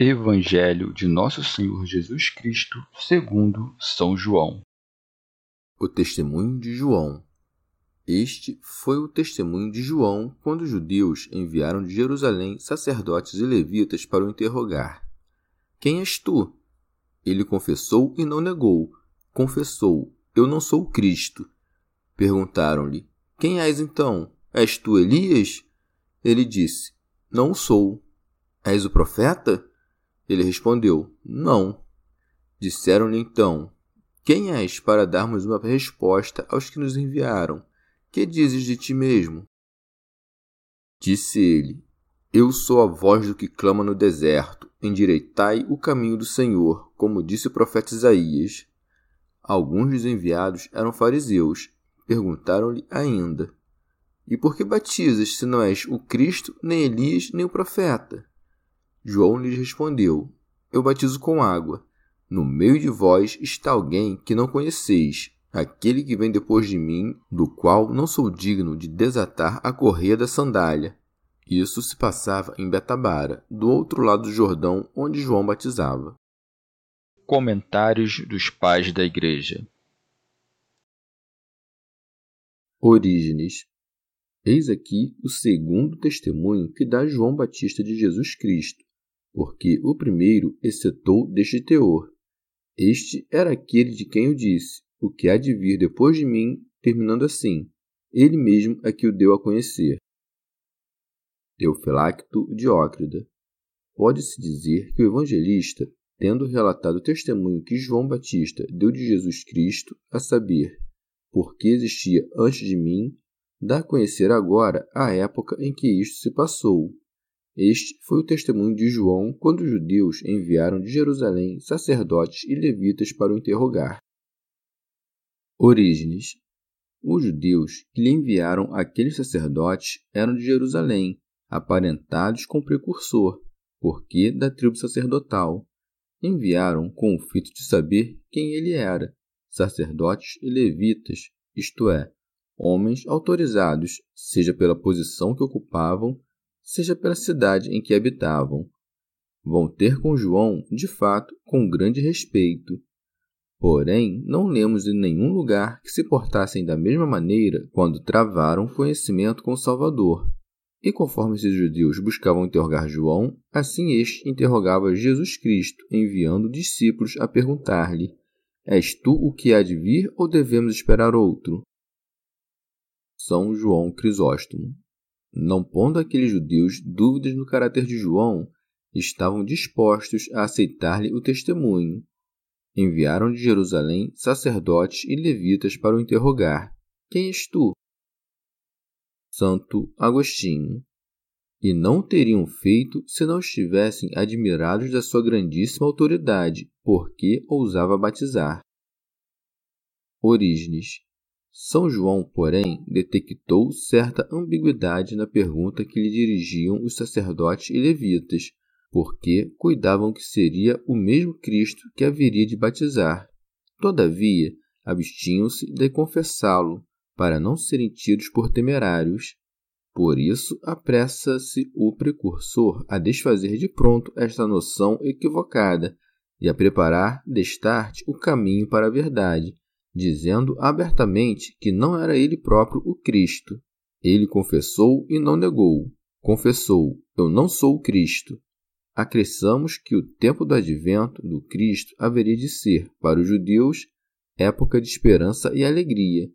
Evangelho de Nosso Senhor Jesus Cristo, segundo São João. O testemunho de João. Este foi o testemunho de João quando os judeus enviaram de Jerusalém sacerdotes e levitas para o interrogar. Quem és tu? Ele confessou e não negou. Confessou: Eu não sou o Cristo. Perguntaram-lhe: Quem és então? És tu Elias? Ele disse: Não sou. És o profeta? Ele respondeu: Não. Disseram-lhe então: Quem és para darmos uma resposta aos que nos enviaram? Que dizes de ti mesmo? Disse ele: Eu sou a voz do que clama no deserto. Endireitai o caminho do Senhor, como disse o profeta Isaías. Alguns dos enviados eram fariseus. Perguntaram-lhe ainda: E por que batizas se não és o Cristo, nem Elias, nem o profeta? João lhes respondeu: Eu batizo com água. No meio de vós está alguém que não conheceis, aquele que vem depois de mim, do qual não sou digno de desatar a correia da sandália. Isso se passava em Betabara, do outro lado do Jordão, onde João batizava. Comentários dos Pais da Igreja Orígenes Eis aqui o segundo testemunho que dá João Batista de Jesus Cristo, porque o primeiro excetou deste teor. Este era aquele de quem eu disse: O que há de vir depois de mim, terminando assim: Ele mesmo é que o deu a conhecer. Teofilacto Diócrida. Pode-se dizer que o evangelista, tendo relatado o testemunho que João Batista deu de Jesus Cristo, a saber, porque existia antes de mim, dá a conhecer agora a época em que isto se passou, este foi o testemunho de João quando os judeus enviaram de Jerusalém sacerdotes e levitas para o interrogar. Orígenes. Os judeus que lhe enviaram aqueles sacerdotes eram de Jerusalém, aparentados com o precursor, porque da tribo sacerdotal. Enviaram com o fito de saber quem ele era, sacerdotes e levitas, isto é, homens autorizados, seja pela posição que ocupavam, seja pela cidade em que habitavam. Vão ter com João, de fato, com grande respeito. Porém, não lemos em nenhum lugar que se portassem da mesma maneira quando travaram conhecimento com o Salvador. E conforme esses judeus buscavam interrogar João, assim este interrogava Jesus Cristo, enviando discípulos a perguntar-lhe: És tu o que há de vir ou devemos esperar outro? São João Crisóstomo não pondo aqueles judeus dúvidas no caráter de João, estavam dispostos a aceitar-lhe o testemunho. Enviaram de Jerusalém sacerdotes e levitas para o interrogar: Quem és tu? Santo Agostinho. E não teriam feito se não estivessem admirados da sua grandíssima autoridade, porque ousava batizar. Orígenes. São João, porém, detectou certa ambiguidade na pergunta que lhe dirigiam os sacerdotes e levitas, porque cuidavam que seria o mesmo Cristo que haveria de batizar. Todavia, abstinham-se de confessá-lo, para não serem tidos por temerários. Por isso, apressa-se o precursor a desfazer de pronto esta noção equivocada e a preparar, destarte, o caminho para a verdade, dizendo abertamente que não era ele próprio o Cristo. Ele confessou e não negou. Confessou: Eu não sou o Cristo. acresçamos que o tempo do advento do Cristo haveria de ser, para os judeus, época de esperança e alegria,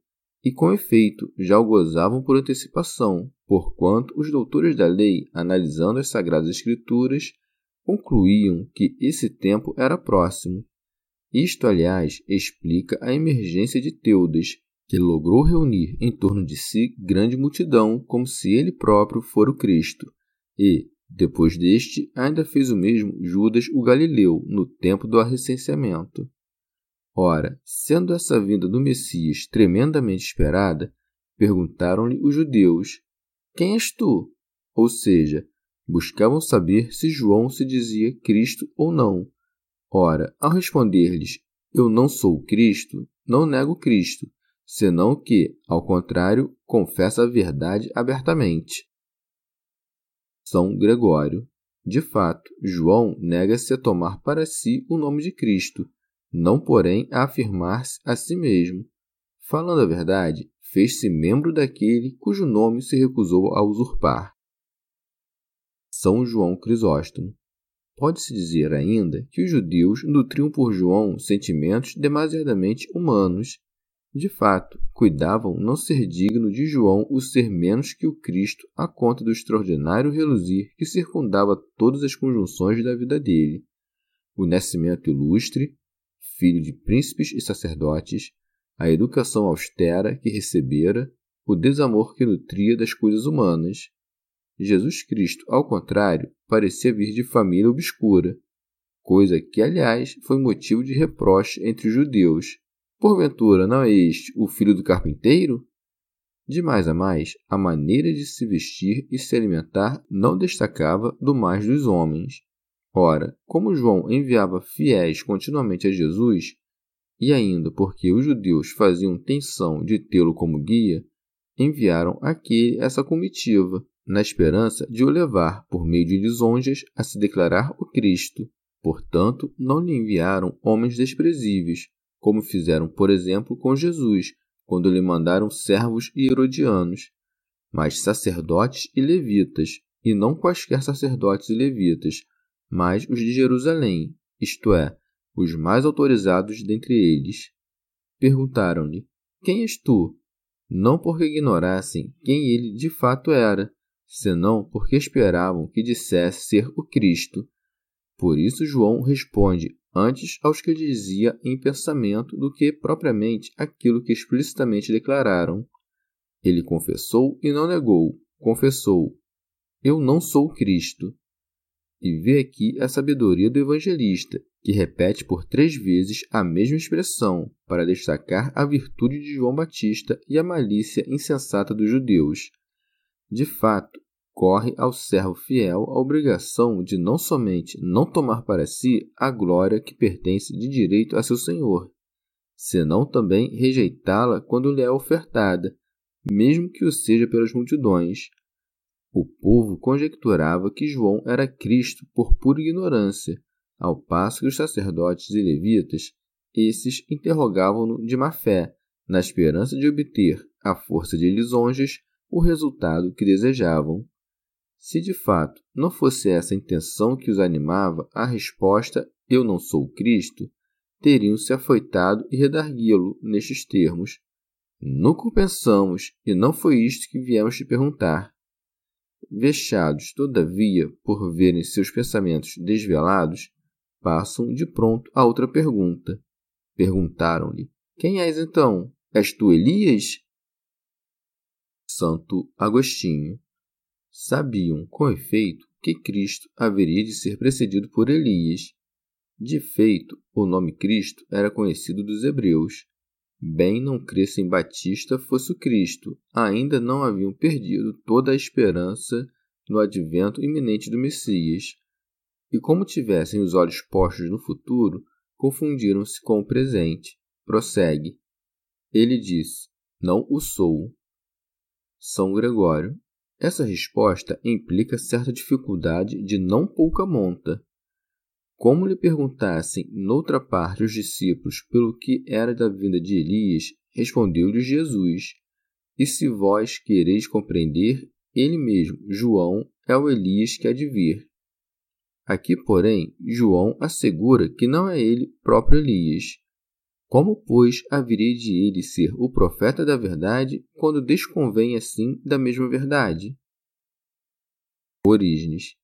e com efeito já o gozavam por antecipação, porquanto os doutores da lei, analisando as sagradas escrituras, concluíam que esse tempo era próximo. Isto, aliás, explica a emergência de Teudas, que logrou reunir em torno de si grande multidão, como se ele próprio fora o Cristo, e, depois deste, ainda fez o mesmo Judas o Galileu no tempo do arrecenseamento. Ora, sendo essa vinda do Messias tremendamente esperada, perguntaram-lhe os judeus: Quem és tu? Ou seja, buscavam saber se João se dizia Cristo ou não. Ora, ao responder-lhes: Eu não sou Cristo, não nego Cristo, senão que, ao contrário, confessa a verdade abertamente. São Gregório. De fato, João nega-se a tomar para si o nome de Cristo, não, porém, a afirmar-se a si mesmo. Falando a verdade, fez-se membro daquele cujo nome se recusou a usurpar. São João Crisóstomo. Pode-se dizer ainda que os judeus nutriam por João sentimentos demasiadamente humanos de fato, cuidavam não ser digno de João o ser menos que o Cristo a conta do extraordinário reluzir que circundava todas as conjunções da vida dele. O nascimento ilustre, filho de príncipes e sacerdotes, a educação austera que recebera, o desamor que nutria das coisas humanas. Jesus Cristo, ao contrário, parecia vir de família obscura, coisa que, aliás, foi motivo de reproche entre os judeus, Porventura não é este o filho do carpinteiro? De mais a mais, a maneira de se vestir e se alimentar não destacava do mais dos homens. Ora, como João enviava fiéis continuamente a Jesus, e ainda porque os judeus faziam tensão de tê-lo como guia, enviaram aquele essa comitiva, na esperança de o levar, por meio de lisonjas, a se declarar o Cristo. Portanto, não lhe enviaram homens desprezíveis, como fizeram, por exemplo, com Jesus, quando lhe mandaram servos e herodianos, mas sacerdotes e levitas, e não quaisquer sacerdotes e levitas, mas os de Jerusalém, isto é, os mais autorizados dentre eles. Perguntaram-lhe: Quem és tu? Não porque ignorassem quem ele de fato era, senão porque esperavam que dissesse ser o Cristo. Por isso João responde antes aos que dizia em pensamento do que propriamente aquilo que explicitamente declararam. Ele confessou e não negou, confessou: Eu não sou Cristo. E vê aqui a sabedoria do evangelista, que repete por três vezes a mesma expressão para destacar a virtude de João Batista e a malícia insensata dos judeus. De fato, corre ao servo fiel a obrigação de não somente não tomar para si a glória que pertence de direito a seu senhor, senão também rejeitá-la quando lhe é ofertada, mesmo que o seja pelas multidões. O povo conjecturava que João era Cristo por pura ignorância, ao passo que os sacerdotes e levitas, esses interrogavam-no de má fé, na esperança de obter, à força de lisonjas, o resultado que desejavam. Se de fato não fosse essa a intenção que os animava, a resposta Eu não sou Cristo teriam se afoitado e redarguê-lo nestes termos. Nunca pensamos, e não foi isto que viemos te perguntar. Vexados, todavia, por verem seus pensamentos desvelados, passam de pronto a outra pergunta. Perguntaram-lhe: Quem és então? És tu Elias? Santo Agostinho sabiam, com efeito, que Cristo haveria de ser precedido por Elias. De feito, o nome Cristo era conhecido dos hebreus. Bem não crescem Batista fosse o Cristo, ainda não haviam perdido toda a esperança no advento iminente do Messias. E como tivessem os olhos postos no futuro, confundiram-se com o presente. Prossegue. Ele disse: Não o sou. São Gregório, essa resposta implica certa dificuldade de não pouca monta. Como lhe perguntassem noutra parte os discípulos pelo que era da vinda de Elias, respondeu-lhes Jesus: E se vós quereis compreender, ele mesmo, João, é o Elias que há de vir. Aqui, porém, João assegura que não é ele próprio Elias. Como, pois, haveria de ele ser o profeta da verdade quando desconvém assim da mesma verdade? Orígenes.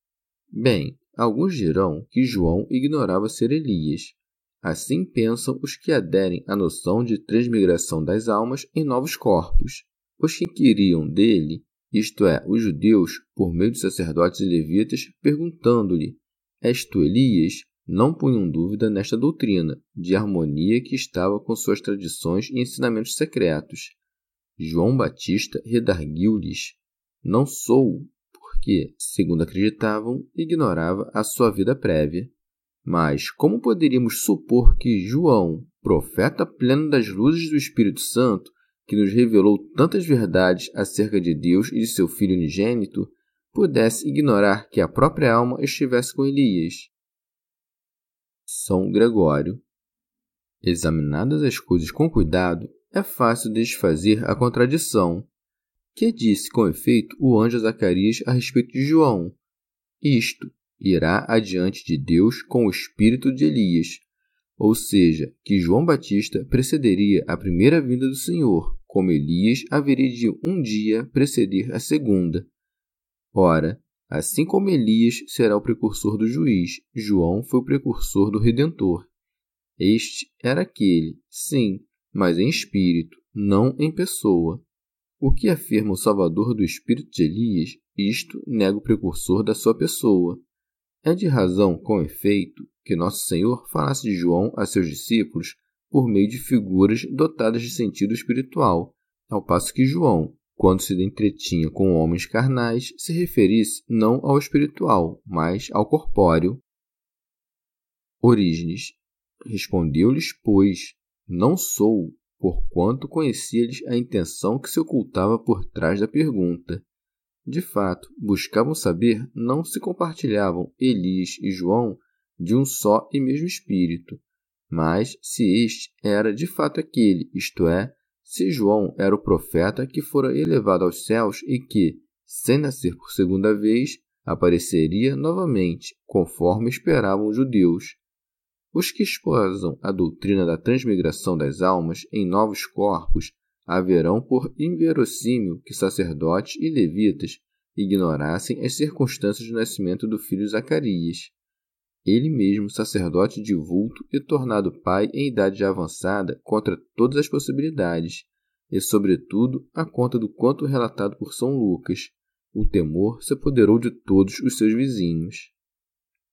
Bem, alguns dirão que João ignorava ser Elias. Assim pensam os que aderem à noção de transmigração das almas em novos corpos. Os que queriam dele, isto é, os judeus, por meio de sacerdotes e levitas, perguntando-lhe: És tu Elias? Não punham dúvida nesta doutrina, de harmonia que estava com suas tradições e ensinamentos secretos. João Batista redarguiu-lhes: Não sou, porque, segundo acreditavam, ignorava a sua vida prévia. Mas como poderíamos supor que João, profeta pleno das luzes do Espírito Santo, que nos revelou tantas verdades acerca de Deus e de seu Filho unigênito, pudesse ignorar que a própria alma estivesse com Elias? São Gregório. Examinadas as coisas com cuidado, é fácil desfazer a contradição que disse com efeito o anjo Zacarias a respeito de João? Isto irá adiante de Deus com o espírito de Elias, ou seja, que João Batista precederia a primeira vinda do Senhor, como Elias haveria de um dia preceder a segunda. Ora, assim como Elias será o precursor do juiz, João foi o precursor do redentor. Este era aquele, sim, mas em espírito, não em pessoa. O que afirma o Salvador do espírito de Elias, isto nega o precursor da sua pessoa. É de razão, com efeito, que Nosso Senhor falasse de João a seus discípulos por meio de figuras dotadas de sentido espiritual, ao passo que João, quando se entretinha com homens carnais, se referisse não ao espiritual, mas ao corpóreo. Orígenes respondeu-lhes, pois, não sou, porquanto conhecia-lhes a intenção que se ocultava por trás da pergunta. De fato, buscavam saber não se compartilhavam Elias e João de um só e mesmo espírito, mas se este era de fato aquele, isto é, se João era o profeta que fora elevado aos céus e que, sem nascer por segunda vez, apareceria novamente, conforme esperavam os judeus, os que esposam a doutrina da transmigração das almas em novos corpos haverão por inverossímil que sacerdotes e levitas ignorassem as circunstâncias do nascimento do filho Zacarias. Ele mesmo, sacerdote de vulto e tornado pai em idade avançada contra todas as possibilidades, e, sobretudo, a conta do quanto relatado por São Lucas, o temor se apoderou de todos os seus vizinhos.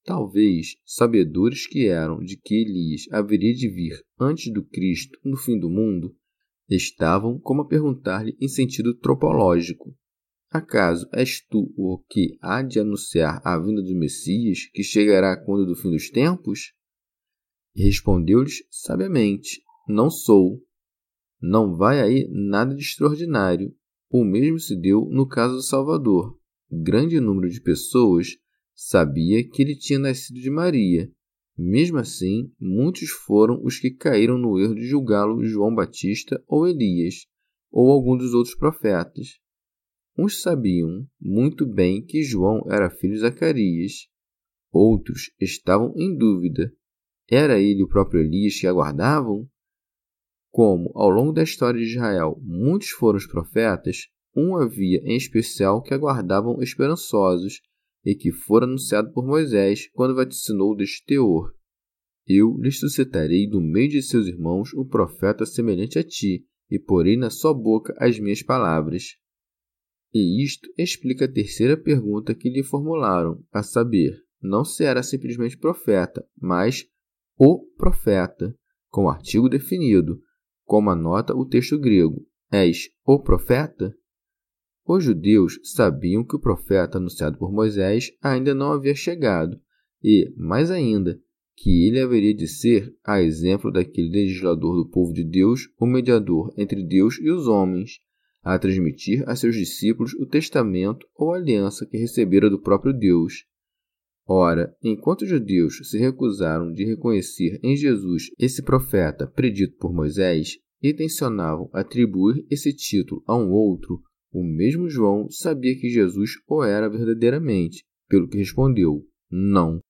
Talvez, sabedores que eram de que Elias haveria de vir antes do Cristo no fim do mundo, estavam como a perguntar-lhe em sentido tropológico: Acaso és tu o que há de anunciar a vinda do Messias, que chegará quando do fim dos tempos? E respondeu-lhes sabiamente: Não sou. Não vai aí nada de extraordinário. O mesmo se deu no caso do Salvador. Grande número de pessoas Sabia que ele tinha nascido de Maria. Mesmo assim, muitos foram os que caíram no erro de julgá-lo João Batista ou Elias, ou algum dos outros profetas. Uns sabiam muito bem que João era filho de Zacarias. Outros estavam em dúvida. Era ele o próprio Elias que aguardavam? Como, ao longo da história de Israel, muitos foram os profetas, um havia em especial que aguardavam esperançosos e que fora anunciado por Moisés quando vaticinou deste teor. Eu lhe suscitarei do meio de seus irmãos um profeta semelhante a ti, e porei na sua boca as minhas palavras. E isto explica a terceira pergunta que lhe formularam, a saber, não se era simplesmente profeta, mas o profeta, com artigo definido, como anota o texto grego. És o profeta? Os judeus sabiam que o profeta anunciado por Moisés ainda não havia chegado e, mais ainda, que ele haveria de ser, a exemplo daquele legislador do povo de Deus, o mediador entre Deus e os homens, a transmitir a seus discípulos o testamento ou aliança que recebera do próprio Deus. Ora, enquanto os judeus se recusaram de reconhecer em Jesus esse profeta predito por Moisés e tensionavam atribuir esse título a um outro, o mesmo João sabia que Jesus o era verdadeiramente, pelo que respondeu: Não.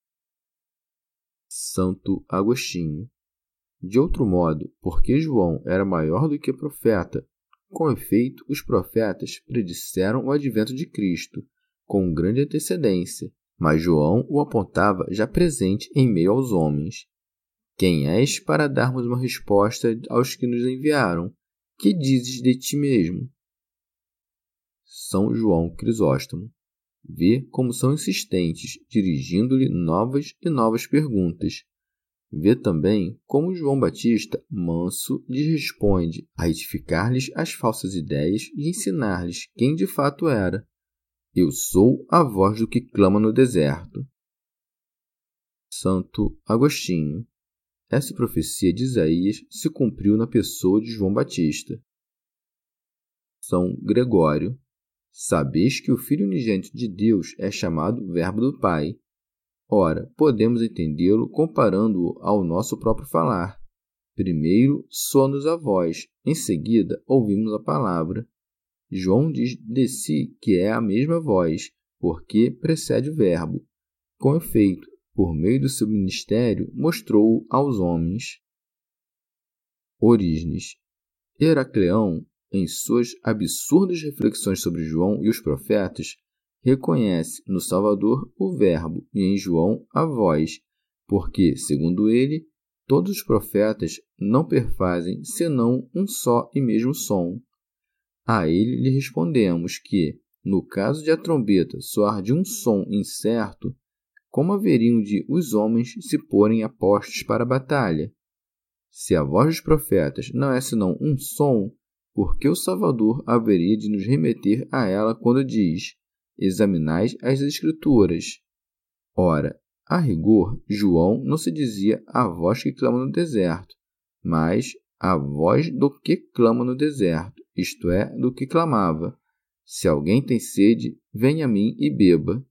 Santo Agostinho. De outro modo, porque João era maior do que profeta, com efeito, os profetas predisseram o advento de Cristo com grande antecedência, mas João o apontava já presente em meio aos homens. Quem és para darmos uma resposta aos que nos enviaram? Que dizes de ti mesmo? São João Crisóstomo. Vê como são insistentes, dirigindo-lhe novas e novas perguntas. Vê também como João Batista, manso, lhes responde a retificar-lhes as falsas ideias e ensinar-lhes quem de fato era. Eu sou a voz do que clama no deserto. Santo Agostinho. Essa profecia de Isaías se cumpriu na pessoa de João Batista. São Gregório. Sabeis que o Filho unigênito de Deus é chamado Verbo do Pai. Ora, podemos entendê-lo comparando-o ao nosso próprio falar. Primeiro soa-nos a voz, em seguida ouvimos a palavra. João diz de si que é a mesma voz, porque precede o Verbo. Com efeito, por meio do seu ministério, mostrou-o aos homens. Orígenes. Heracleão em suas absurdas reflexões sobre João e os profetas, reconhece no Salvador o Verbo e em João a voz, porque, segundo ele, todos os profetas não perfazem senão um só e mesmo som. A ele lhe respondemos que, no caso de a trombeta soar de um som incerto, como haveriam de os homens se porem a postos para a batalha? Se a voz dos profetas não é senão um som, porque o Salvador haveria de nos remeter a ela quando diz: Examinais as Escrituras. Ora, a rigor, João não se dizia a voz que clama no deserto, mas a voz do que clama no deserto, isto é, do que clamava: Se alguém tem sede, venha a mim e beba.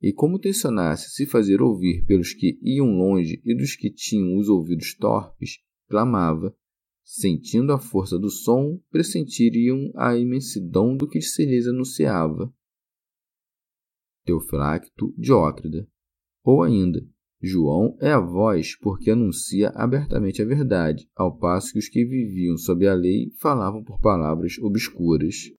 E como tensionasse se fazer ouvir pelos que iam longe e dos que tinham os ouvidos torpes, clamava: sentindo a força do som, pressentiriam a imensidão do que se lhes anunciava. Teofilacto Diócrida. Ou ainda, João é a voz porque anuncia abertamente a verdade, ao passo que os que viviam sob a lei falavam por palavras obscuras.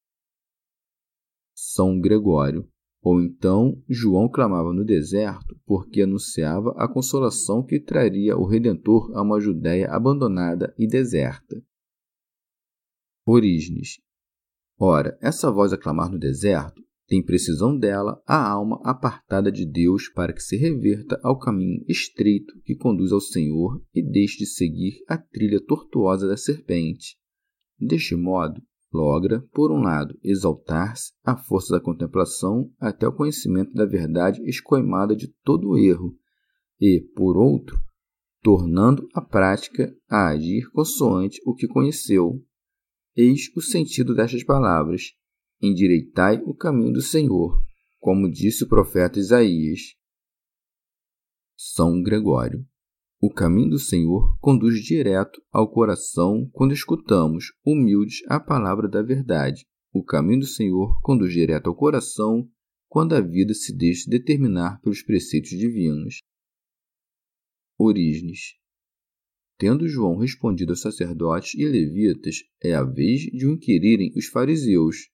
São Gregório. Ou então João clamava no deserto porque anunciava a consolação que traria o Redentor a uma Judéia abandonada e deserta. Orígenes. Ora, essa voz a clamar no deserto tem precisão dela a alma apartada de Deus para que se reverta ao caminho estreito que conduz ao Senhor e deixe de seguir a trilha tortuosa da serpente. Deste modo, logra, por um lado, exaltar-se à força da contemplação até o conhecimento da verdade escoimada de todo o erro, e, por outro, tornando a prática a agir consoante o que conheceu. Eis o sentido destas palavras: endireitai o caminho do Senhor, como disse o profeta Isaías. São Gregório o caminho do Senhor conduz direto ao coração quando escutamos, humildes, a palavra da verdade. O caminho do Senhor conduz direto ao coração quando a vida se deixa determinar pelos preceitos divinos. Orígenes. Tendo João respondido aos sacerdotes e levitas, é a vez de o inquirirem os fariseus.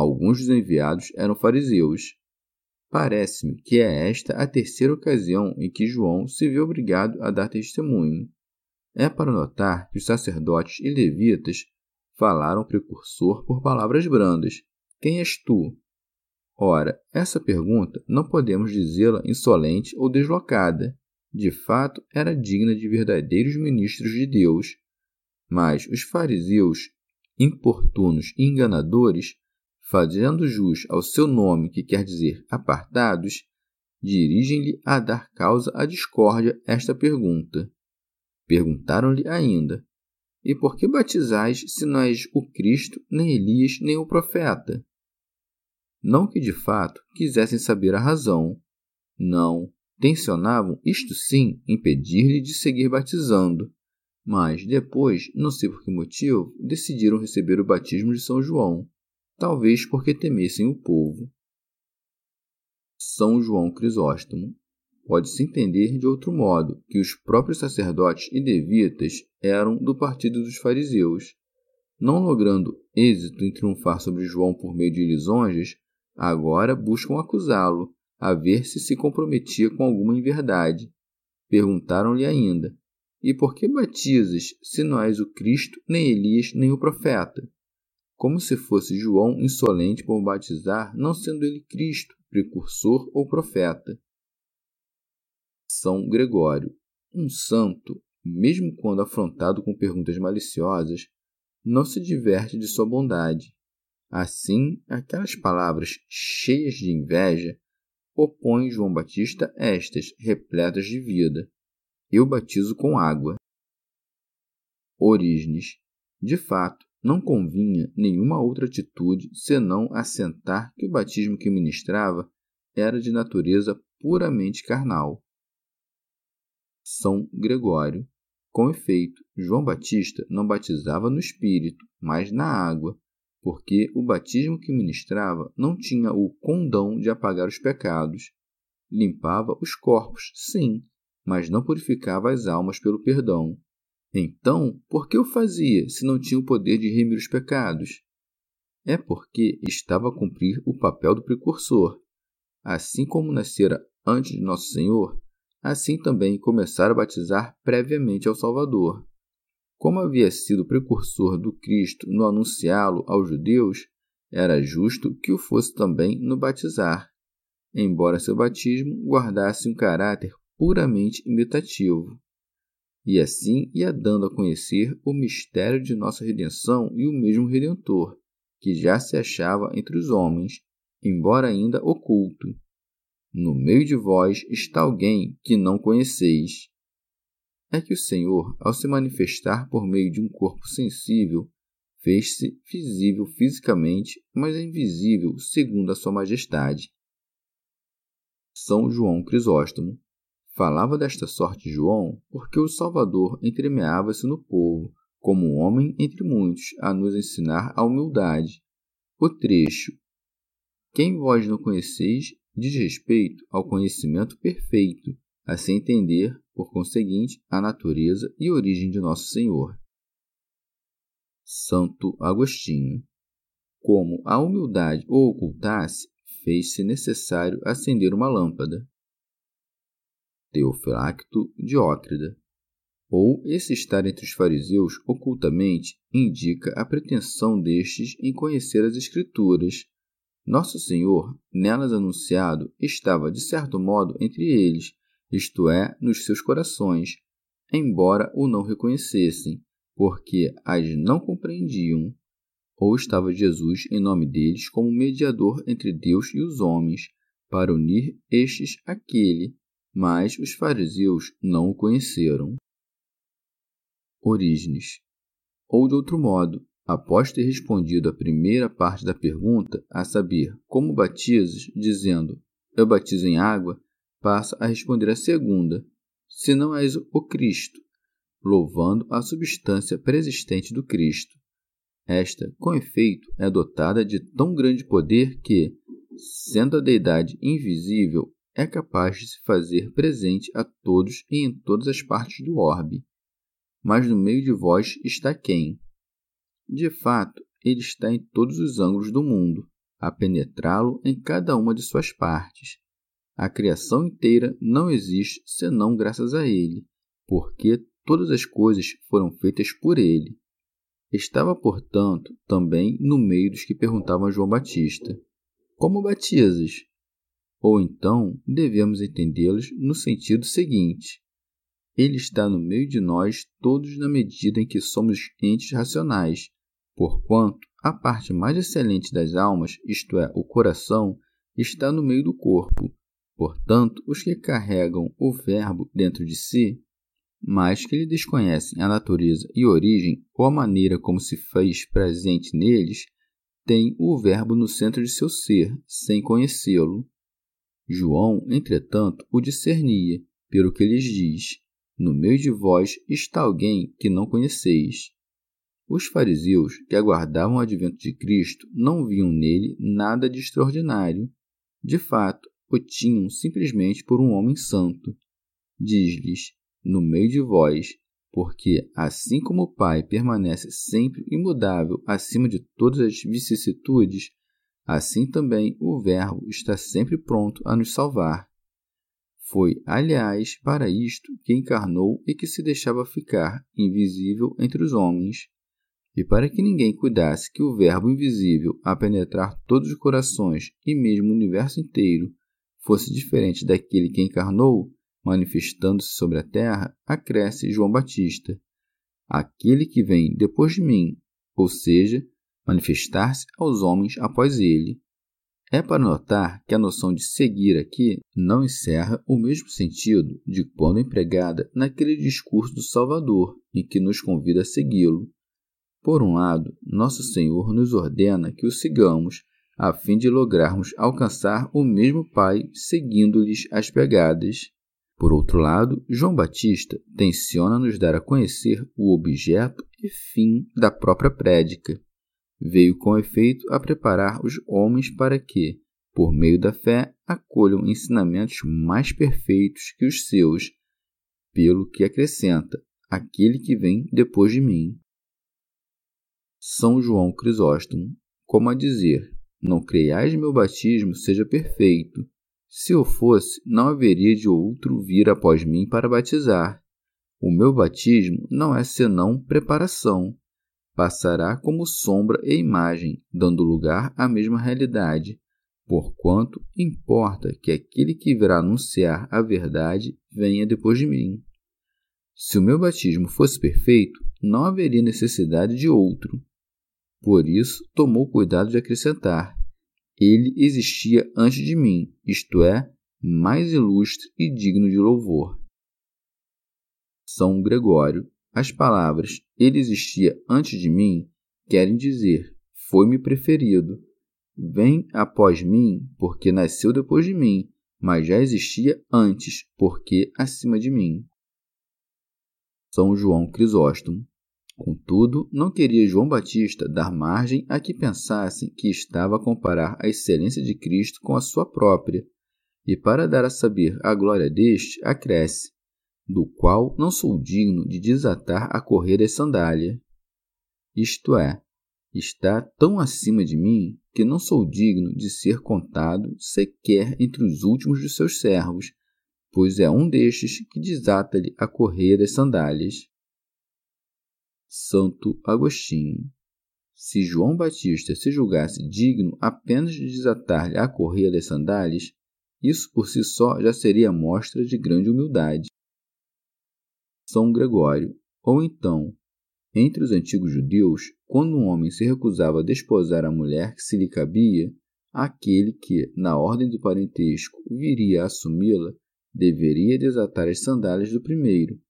Alguns dos enviados eram fariseus, Parece-me que é esta a terceira ocasião em que João se vê obrigado a dar testemunho. É para notar que os sacerdotes e levitas falaram precursor por palavras brandas: Quem és tu? Ora, essa pergunta não podemos dizê-la insolente ou deslocada. De fato, era digna de verdadeiros ministros de Deus. Mas os fariseus, importunos e enganadores, fazendo jus ao seu nome, que quer dizer apartados, dirigem-lhe a dar causa à discórdia esta pergunta. Perguntaram-lhe ainda: E por que batizais se não és o Cristo, nem Elias, nem o profeta? Não que de fato quisessem saber a razão. Não, tensionavam, isto sim, impedir-lhe de seguir batizando. Mas depois, não sei por que motivo, decidiram receber o batismo de São João talvez porque temessem o povo. São João Crisóstomo. pode-se entender de outro modo que os próprios sacerdotes e levitas eram do partido dos fariseus. Não logrando êxito em triunfar sobre João por meio de lisonjas, agora buscam acusá-lo, a ver se se comprometia com alguma inverdade. Perguntaram-lhe ainda: E por que batizas, se não és o Cristo, nem Elias, nem o profeta? Como se fosse João insolente por batizar, não sendo ele Cristo, precursor ou profeta. São Gregório, um santo, mesmo quando afrontado com perguntas maliciosas, não se diverte de sua bondade. Assim, aquelas palavras cheias de inveja opõem João Batista estas, repletas de vida. Eu batizo com água. Orígenes. De fato, não convinha nenhuma outra atitude senão assentar que o batismo que ministrava era de natureza puramente carnal. São Gregório. Com efeito, João Batista não batizava no Espírito, mas na água, porque o batismo que ministrava não tinha o condão de apagar os pecados. Limpava os corpos, sim, mas não purificava as almas pelo perdão. Então, por que o fazia se não tinha o poder de remir os pecados? É porque estava a cumprir o papel do precursor. Assim como nascera antes de Nosso Senhor, assim também começara a batizar previamente ao Salvador. Como havia sido precursor do Cristo no anunciá-lo aos judeus, era justo que o fosse também no batizar, embora seu batismo guardasse um caráter puramente imitativo. E assim ia dando a conhecer o mistério de nossa redenção e o mesmo Redentor, que já se achava entre os homens, embora ainda oculto. No meio de vós está alguém que não conheceis é que o Senhor, ao se manifestar por meio de um corpo sensível, fez-se visível fisicamente, mas é invisível segundo a sua majestade. São João Crisóstomo. Falava desta sorte João, porque o Salvador entremeava-se no povo, como um homem entre muitos, a nos ensinar a humildade. O trecho: Quem vós não conheceis diz respeito ao conhecimento perfeito, a se entender por conseguinte, a natureza e origem de Nosso Senhor. Santo Agostinho. Como a humildade o ocultasse, fez-se necessário acender uma lâmpada. Teofilacto Diócrida. Ou esse estar entre os fariseus ocultamente indica a pretensão destes em conhecer as Escrituras. Nosso Senhor, nelas anunciado, estava de certo modo entre eles, isto é, nos seus corações, embora o não reconhecessem, porque as não compreendiam. Ou estava Jesus em nome deles como mediador entre Deus e os homens, para unir estes àquele, mas os fariseus não o conheceram. Orígenes. Ou de outro modo, após ter respondido a primeira parte da pergunta, a saber, como batizas, dizendo, eu batizo em água, passa a responder a segunda, se não és o Cristo, louvando a substância preexistente do Cristo. Esta, com efeito, é dotada de tão grande poder que, sendo a deidade invisível, é capaz de se fazer presente a todos e em todas as partes do orbe. Mas no meio de vós está quem? De fato, ele está em todos os ângulos do mundo, a penetrá-lo em cada uma de suas partes a criação inteira não existe senão graças a ele, porque todas as coisas foram feitas por ele. Estava, portanto, também no meio dos que perguntavam a João Batista: Como batizas? Ou então devemos entendê-los no sentido seguinte: Ele está no meio de nós todos na medida em que somos entes racionais, porquanto a parte mais excelente das almas, isto é, o coração, está no meio do corpo, Portanto, os que carregam o Verbo dentro de si, mas que lhe desconhecem a natureza e origem ou a maneira como se fez presente neles, têm o Verbo no centro de seu ser, sem conhecê-lo. João, entretanto, o discernia, pelo que lhes diz: No meio de vós está alguém que não conheceis. Os fariseus que aguardavam o advento de Cristo não viam nele nada de extraordinário. De fato, o tinham simplesmente por um homem santo. Diz-lhes: No meio de vós, porque assim como o Pai permanece sempre imudável acima de todas as vicissitudes, assim também o Verbo está sempre pronto a nos salvar. Foi, aliás, para isto que encarnou e que se deixava ficar invisível entre os homens, e para que ninguém cuidasse que o Verbo invisível, a penetrar todos os corações e mesmo o universo inteiro, fosse diferente daquele que encarnou, manifestando-se sobre a terra, acresce João Batista, aquele que vem depois de mim, ou seja, manifestar-se aos homens após ele. É para notar que a noção de seguir aqui não encerra o mesmo sentido de quando empregada naquele discurso do Salvador, em que nos convida a segui-lo. Por um lado, Nosso Senhor nos ordena que o sigamos, a fim de lograrmos alcançar o mesmo Pai seguindo-lhes as pegadas. Por outro lado, João Batista tenciona nos dar a conhecer o objeto e fim da própria prédica veio com efeito a preparar os homens para que, por meio da fé, acolham ensinamentos mais perfeitos que os seus, pelo que acrescenta aquele que vem depois de mim. São João Crisóstomo, como a dizer: Não creiais meu batismo seja perfeito. Se eu fosse, não haveria de outro vir após mim para batizar. O meu batismo não é senão preparação, passará como sombra e imagem, dando lugar à mesma realidade, porquanto importa que aquele que virá anunciar a verdade venha depois de mim. Se o meu batismo fosse perfeito, não haveria necessidade de outro. Por isso, tomou cuidado de acrescentar: Ele existia antes de mim, isto é, mais ilustre e digno de louvor. São Gregório as palavras ele existia antes de mim querem dizer foi-me preferido. Vem após mim porque nasceu depois de mim, mas já existia antes porque acima de mim. São João Crisóstomo. Contudo, não queria João Batista dar margem a que pensassem que estava a comparar a excelência de Cristo com a sua própria, e para dar a saber a glória deste, acresce: do qual não sou digno de desatar a correr das sandálias. Isto é, está tão acima de mim que não sou digno de ser contado sequer entre os últimos dos seus servos, pois é um destes que desata-lhe a correr das sandálias. Santo Agostinho. Se João Batista se julgasse digno apenas de desatar-lhe a correia das sandálias, isso por si só já seria mostra de grande humildade. São Gregório, ou então, entre os antigos judeus, quando um homem se recusava a desposar a mulher que se lhe cabia, aquele que, na ordem do parentesco, viria a assumi-la, deveria desatar as sandálias do primeiro.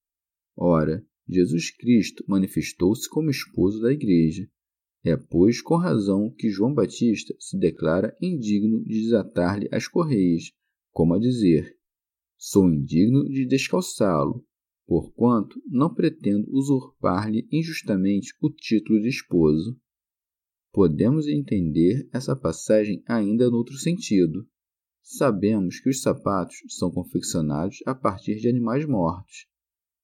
Ora, Jesus Cristo manifestou-se como esposo da Igreja. É, pois, com razão que João Batista se declara indigno de desatar-lhe as correias, como a dizer: Sou indigno de descalçá-lo, porquanto não pretendo usurpar-lhe injustamente o título de esposo. Podemos entender essa passagem ainda noutro sentido. Sabemos que os sapatos são confeccionados a partir de animais mortos.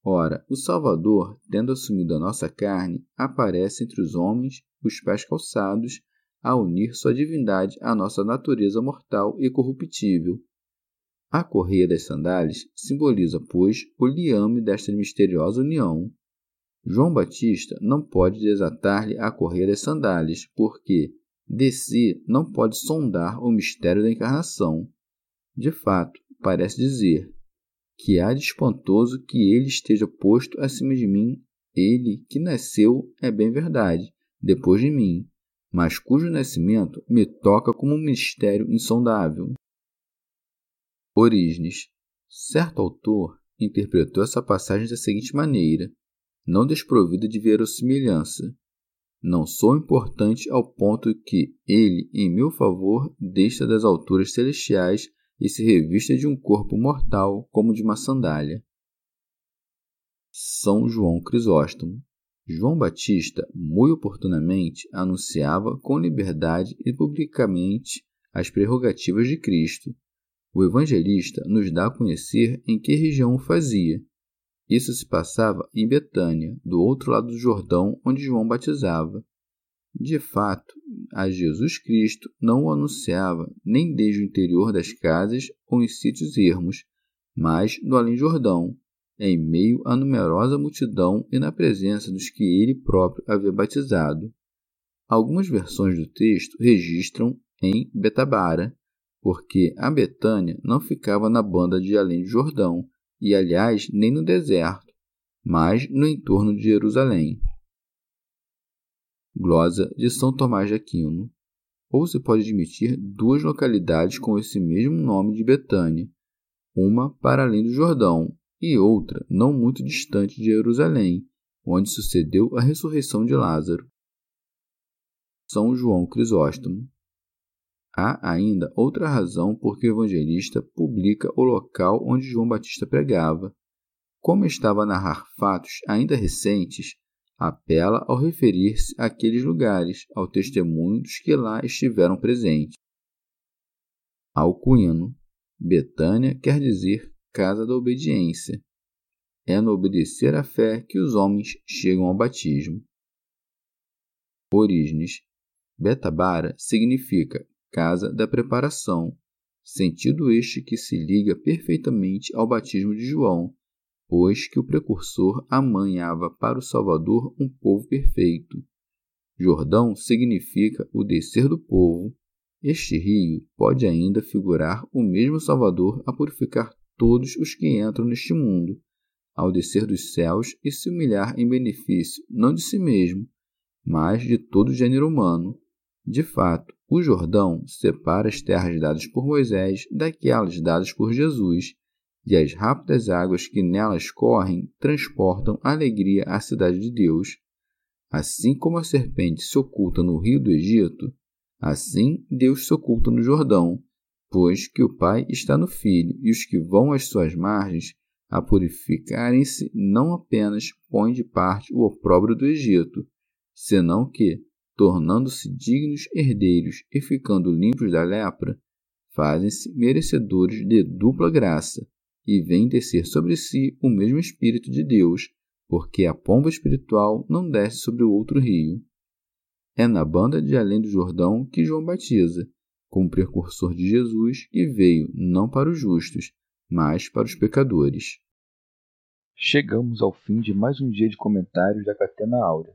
Ora, o Salvador, tendo assumido a nossa carne, aparece entre os homens, os pés calçados, a unir sua divindade à nossa natureza mortal e corruptível, a correia das sandálias simboliza, pois, o liame desta misteriosa união. João Batista não pode desatar-lhe a correia das sandálias, porque, de si, não pode sondar o mistério da encarnação. De fato, parece dizer que há de espantoso que ele esteja posto acima de mim, ele que nasceu é bem verdade, depois de mim, mas cujo nascimento me toca como um mistério insondável. Orígenes. Certo autor interpretou essa passagem da seguinte maneira, não desprovida de verossimilhança. Não sou importante ao ponto que ele, em meu favor, deixa das alturas celestiais e se revista de um corpo mortal como de uma sandália. São João Crisóstomo. João Batista, muito oportunamente, anunciava com liberdade e publicamente as prerrogativas de Cristo, O evangelista nos dá a conhecer em que região o fazia. Isso se passava em Betânia, do outro lado do Jordão, onde João batizava. De fato, a Jesus Cristo não o anunciava nem desde o interior das casas ou em sítios ermos, mas no além-Jordão, em meio à numerosa multidão e na presença dos que ele próprio havia batizado. Algumas versões do texto registram em Betabara, porque a Betânia não ficava na banda de além do Jordão, e aliás nem no deserto, mas no entorno de Jerusalém glosa de São Tomás de Aquino. Ou se pode admitir duas localidades com esse mesmo nome de Betânia, uma para além do Jordão e outra não muito distante de Jerusalém, onde sucedeu a ressurreição de Lázaro. São João Crisóstomo. Há ainda outra razão por que o evangelista publica o local onde João Batista pregava. Como estava a narrar fatos ainda recentes, apela ao referir-se àqueles lugares, ao testemunho dos que lá estiveram presentes. Alcuino. Betânia quer dizer casa da obediência. É no obedecer à fé que os homens chegam ao batismo. Orígenes. Betabara significa casa da preparação, sentido este que se liga perfeitamente ao batismo de João, pois que o precursor amanhava para o Salvador um povo perfeito. Jordão significa o descer do povo. Este rio pode ainda figurar o mesmo Salvador a purificar todos os que entram neste mundo, ao descer dos céus e se humilhar em benefício não de si mesmo, mas de todo o gênero humano. De fato, o Jordão separa as terras dadas por Moisés daquelas dadas por Jesus e as rápidas águas que nelas correm transportam alegria à cidade de Deus. Assim como a serpente se oculta no rio do Egito, assim Deus se oculta no Jordão, pois que o Pai está no Filho, e os que vão às suas margens a purificarem-se não apenas põem de parte o opróbrio do Egito, senão que, tornando-se dignos herdeiros e ficando limpos da lepra, fazem-se merecedores de dupla graça, e vem descer sobre si o mesmo Espírito de Deus, porque a pomba espiritual não desce sobre o outro rio. É na banda de além do Jordão que João batiza, como precursor de Jesus, que veio não para os justos, mas para os pecadores. Chegamos ao fim de mais um dia de comentários da Catena Áurea.